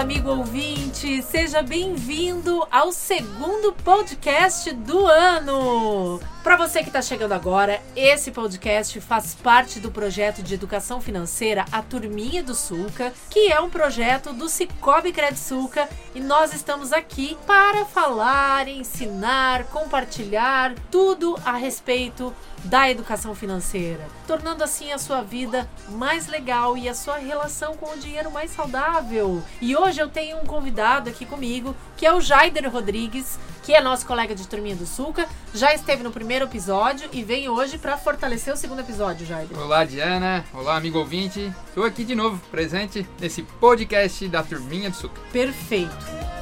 amigo ouvinte, seja bem-vindo ao segundo podcast do ano. Para você que está chegando agora, esse podcast faz parte do projeto de educação financeira A Turminha do Sulca, que é um projeto do Cicobi Sulca, e nós estamos aqui para falar, ensinar, compartilhar tudo a respeito da educação financeira, tornando assim a sua vida mais legal e a sua relação com o dinheiro mais saudável. E hoje eu tenho um convidado aqui comigo, que é o Jaider Rodrigues, que é nosso colega de Turminha do Sulca, já esteve no primeiro episódio e vem hoje para fortalecer o segundo episódio, Jaider. Olá, Diana. Olá, amigo ouvinte. Estou aqui de novo, presente nesse podcast da Turminha do Sulca. Perfeito.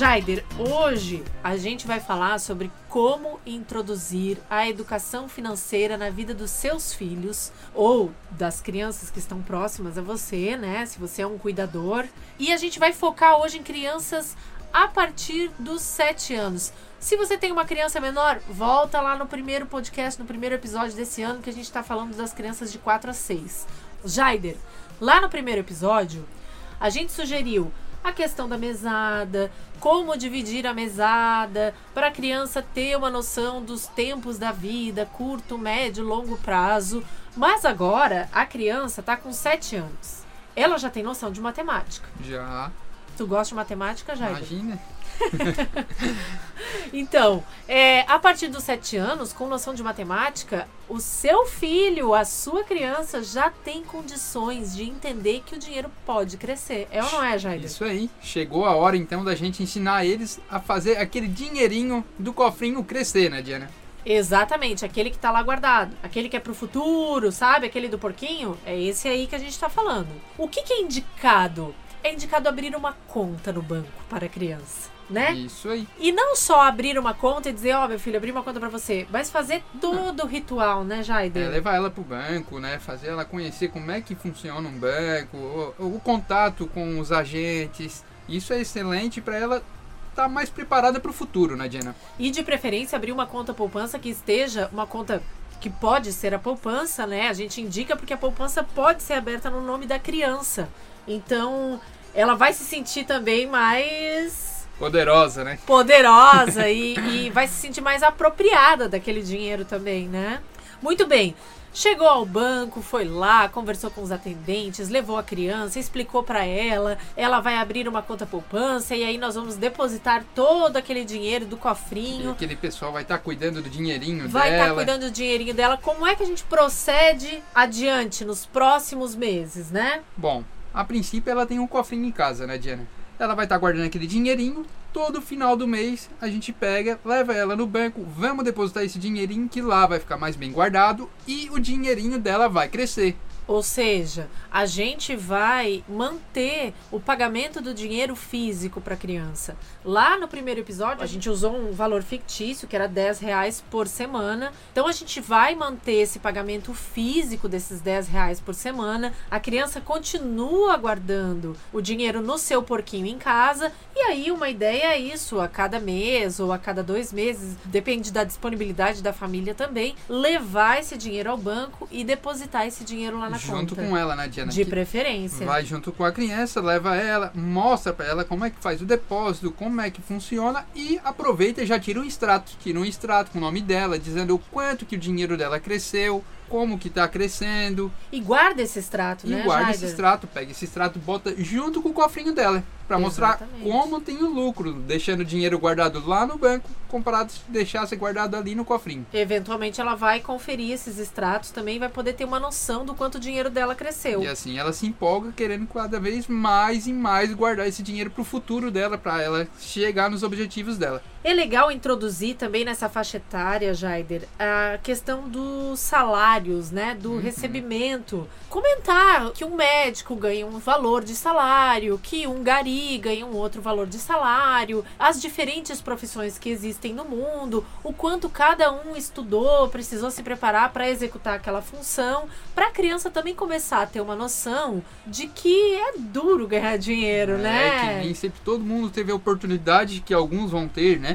Jaider, hoje a gente vai falar sobre como introduzir a educação financeira na vida dos seus filhos ou das crianças que estão próximas a você, né? Se você é um cuidador. E a gente vai focar hoje em crianças a partir dos 7 anos. Se você tem uma criança menor, volta lá no primeiro podcast, no primeiro episódio desse ano, que a gente está falando das crianças de 4 a 6. Jaider, lá no primeiro episódio, a gente sugeriu a questão da mesada, como dividir a mesada, para a criança ter uma noção dos tempos da vida, curto, médio, longo prazo. Mas agora a criança está com 7 anos. Ela já tem noção de matemática. Já. Tu gosta de matemática, já? Imagina. então, é, a partir dos sete anos, com noção de matemática, o seu filho, a sua criança, já tem condições de entender que o dinheiro pode crescer. É ou não é, Jair? Isso aí. Chegou a hora, então, da gente ensinar eles a fazer aquele dinheirinho do cofrinho crescer, né, Diana? Exatamente, aquele que tá lá guardado. Aquele que é pro futuro, sabe? Aquele do porquinho. É esse aí que a gente tá falando. O que, que é indicado? É indicado abrir uma conta no banco para a criança né? Isso aí. E não só abrir uma conta e dizer, ó, oh, meu filho, abri uma conta para você, mas fazer todo o ritual, né, Jaider? É, levar ela pro banco, né? Fazer ela conhecer como é que funciona um banco, o, o contato com os agentes. Isso é excelente para ela estar tá mais preparada para o futuro, né, Diana? E de preferência abrir uma conta poupança que esteja uma conta que pode ser a poupança, né? A gente indica porque a poupança pode ser aberta no nome da criança. Então, ela vai se sentir também mais Poderosa, né? Poderosa e, e vai se sentir mais apropriada daquele dinheiro também, né? Muito bem. Chegou ao banco, foi lá, conversou com os atendentes, levou a criança, explicou para ela, ela vai abrir uma conta poupança e aí nós vamos depositar todo aquele dinheiro do cofrinho. E aquele pessoal vai estar tá cuidando do dinheirinho vai tá dela. Vai estar cuidando do dinheirinho dela. Como é que a gente procede adiante nos próximos meses, né? Bom, a princípio ela tem um cofrinho em casa, né, Diana? ela vai estar tá guardando aquele dinheirinho. Todo final do mês a gente pega, leva ela no banco, vamos depositar esse dinheirinho que lá vai ficar mais bem guardado e o dinheirinho dela vai crescer. Ou seja, a gente vai manter o pagamento do dinheiro físico para a criança. Lá no primeiro episódio, a gente usou um valor fictício, que era 10 reais por semana. Então, a gente vai manter esse pagamento físico desses 10 reais por semana. A criança continua guardando o dinheiro no seu porquinho em casa. E aí, uma ideia é isso, a cada mês ou a cada dois meses, depende da disponibilidade da família também, levar esse dinheiro ao banco e depositar esse dinheiro lá na junto conta. com ela, né, Diana? De preferência. Vai junto com a criança, leva ela, mostra para ela como é que faz o depósito, como é que funciona e aproveita e já tira um extrato. Tira um extrato com o nome dela, dizendo o quanto que o dinheiro dela cresceu, como que está crescendo. E guarda esse extrato, e né? E guarda esse extrato, pega esse extrato, bota junto com o cofrinho dela para mostrar como tem o lucro, deixando o dinheiro guardado lá no banco, comparado se deixasse guardado ali no cofrinho. Eventualmente ela vai conferir esses extratos também vai poder ter uma noção do quanto o dinheiro dela cresceu. E assim ela se empolga querendo cada vez mais e mais guardar esse dinheiro para o futuro dela, para ela chegar nos objetivos dela. É legal introduzir também nessa faixa etária, Jaider, a questão dos salários, né? Do uhum. recebimento. Comentar que um médico ganha um valor de salário, que um gari ganha um outro valor de salário, as diferentes profissões que existem no mundo, o quanto cada um estudou, precisou se preparar para executar aquela função, para a criança também começar a ter uma noção de que é duro ganhar dinheiro, é, né? É que nem sempre todo mundo teve a oportunidade que alguns vão ter, né?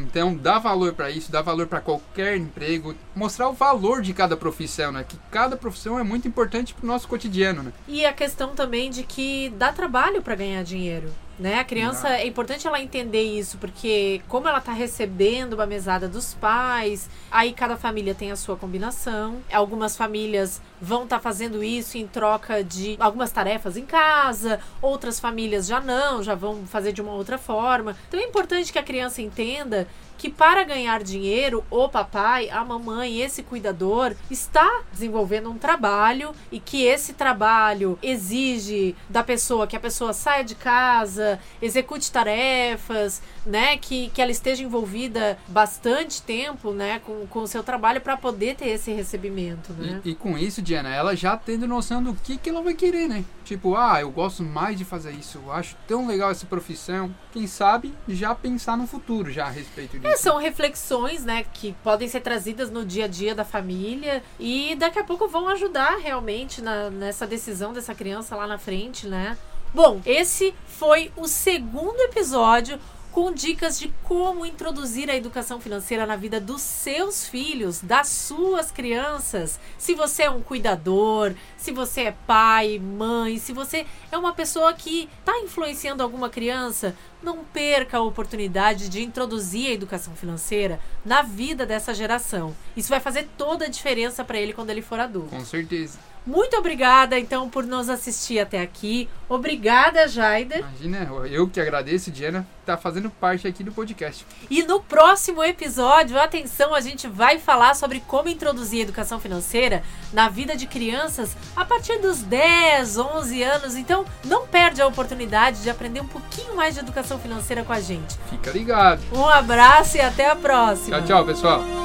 Então, dá valor para isso, dá valor para qualquer emprego, mostrar o valor de cada profissão, né? Que cada profissão é muito importante pro nosso cotidiano, né? E a questão também de que dá trabalho para ganhar dinheiro. Né? A criança, é importante ela entender isso, porque como ela está recebendo uma mesada dos pais, aí cada família tem a sua combinação. Algumas famílias vão estar tá fazendo isso em troca de algumas tarefas em casa, outras famílias já não, já vão fazer de uma outra forma. Então é importante que a criança entenda que para ganhar dinheiro, o papai, a mamãe, esse cuidador está desenvolvendo um trabalho e que esse trabalho exige da pessoa que a pessoa saia de casa, execute tarefas, né, que, que ela esteja envolvida bastante tempo, né, com, com o seu trabalho para poder ter esse recebimento, né? E, e, com isso, Diana, ela já tendo noção do que, que ela vai querer, né? Tipo, ah, eu gosto mais de fazer isso, eu acho tão legal essa profissão. Quem sabe já pensar no futuro já a respeito disso. É, são reflexões, né, que podem ser trazidas no dia a dia da família e daqui a pouco vão ajudar realmente na, nessa decisão dessa criança lá na frente, né? Bom, esse foi o segundo episódio com dicas de como introduzir a educação financeira na vida dos seus filhos, das suas crianças. Se você é um cuidador, se você é pai, mãe, se você é uma pessoa que está influenciando alguma criança, não perca a oportunidade de introduzir a educação financeira na vida dessa geração. Isso vai fazer toda a diferença para ele quando ele for adulto. Com certeza. Muito obrigada, então, por nos assistir até aqui. Obrigada, Jaider. Imagina, eu que agradeço, Diana, tá fazendo parte aqui do podcast. E no próximo episódio, atenção, a gente vai falar sobre como introduzir a educação financeira na vida de crianças a partir dos 10, 11 anos. Então, não perde a oportunidade de aprender um pouquinho mais de educação financeira com a gente. Fica ligado. Um abraço e até a próxima. Tchau, tchau, pessoal.